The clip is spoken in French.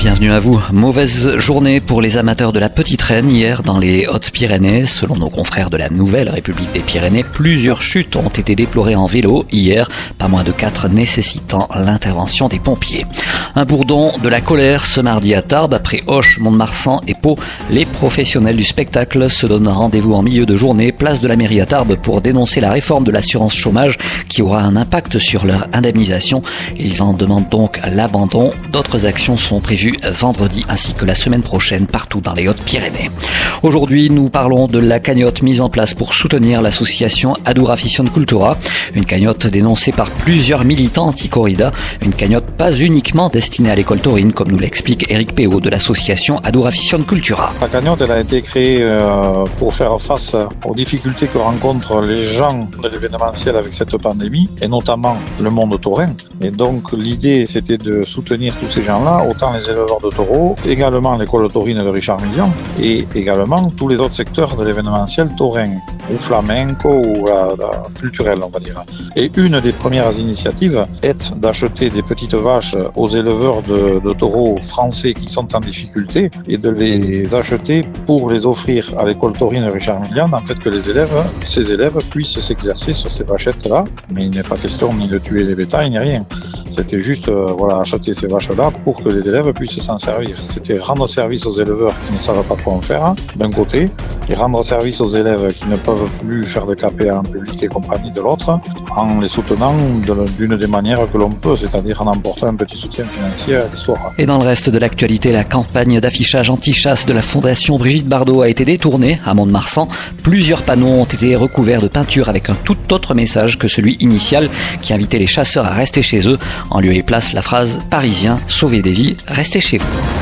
Bienvenue à vous. Mauvaise journée pour les amateurs de la petite reine hier dans les Hautes-Pyrénées. Selon nos confrères de la Nouvelle République des Pyrénées, plusieurs chutes ont été déplorées en vélo hier, pas moins de quatre nécessitant l'intervention des pompiers. Un bourdon de la colère ce mardi à Tarbes, après Hoche, Mont-de-Marsan et Pau. Les professionnels du spectacle se donnent rendez-vous en milieu de journée, place de la mairie à Tarbes, pour dénoncer la réforme de l'assurance chômage qui aura un impact sur leur indemnisation. Ils en demandent donc l'abandon. D'autres actions sont prévues vendredi ainsi que la semaine prochaine partout dans les Hautes-Pyrénées. Aujourd'hui, nous parlons de la cagnotte mise en place pour soutenir l'association Adura Fission Cultura, une cagnotte dénoncée par plusieurs militants anti-corrida, une cagnotte pas uniquement destinée à l'école taurine, comme nous l'explique Eric Péot de l'association Adura Fission Cultura. La cagnotte a été créée euh, pour faire face aux difficultés que rencontrent les gens de l'événementiel avec cette pandémie, et notamment le monde taurin. Et donc l'idée c'était de soutenir tous ces gens-là, autant les élèves de taureaux, également l'école taurine de Richard Million et également tous les autres secteurs de l'événementiel taurin ou flamenco ou culturel, on va dire. Et une des premières initiatives est d'acheter des petites vaches aux éleveurs de, taureaux français qui sont en difficulté et de les acheter pour les offrir à l'école taurine de Richard Million, en fait que les élèves, ces élèves puissent s'exercer sur ces vachettes-là. Mais il n'est pas question ni de tuer les bétails ni rien. C'était juste euh, acheter ces vaches-là pour que les élèves puissent s'en servir. C'était rendre service aux éleveurs qui ne savent pas quoi en faire, d'un côté, et rendre service aux élèves qui ne peuvent plus faire de KPA en public et compagnie de l'autre, en les soutenant d'une des manières que l'on peut, c'est-à-dire en emportant un petit soutien financier à l'histoire. Et dans le reste de l'actualité, la campagne d'affichage anti-chasse de la Fondation Brigitte Bardot a été détournée à Mont-de-Marsan. Plusieurs panneaux ont été recouverts de peinture avec un tout autre message que celui initial qui invitait les chasseurs à rester chez eux. En lieu et place, la phrase Parisien, sauvez des vies, restez chez vous.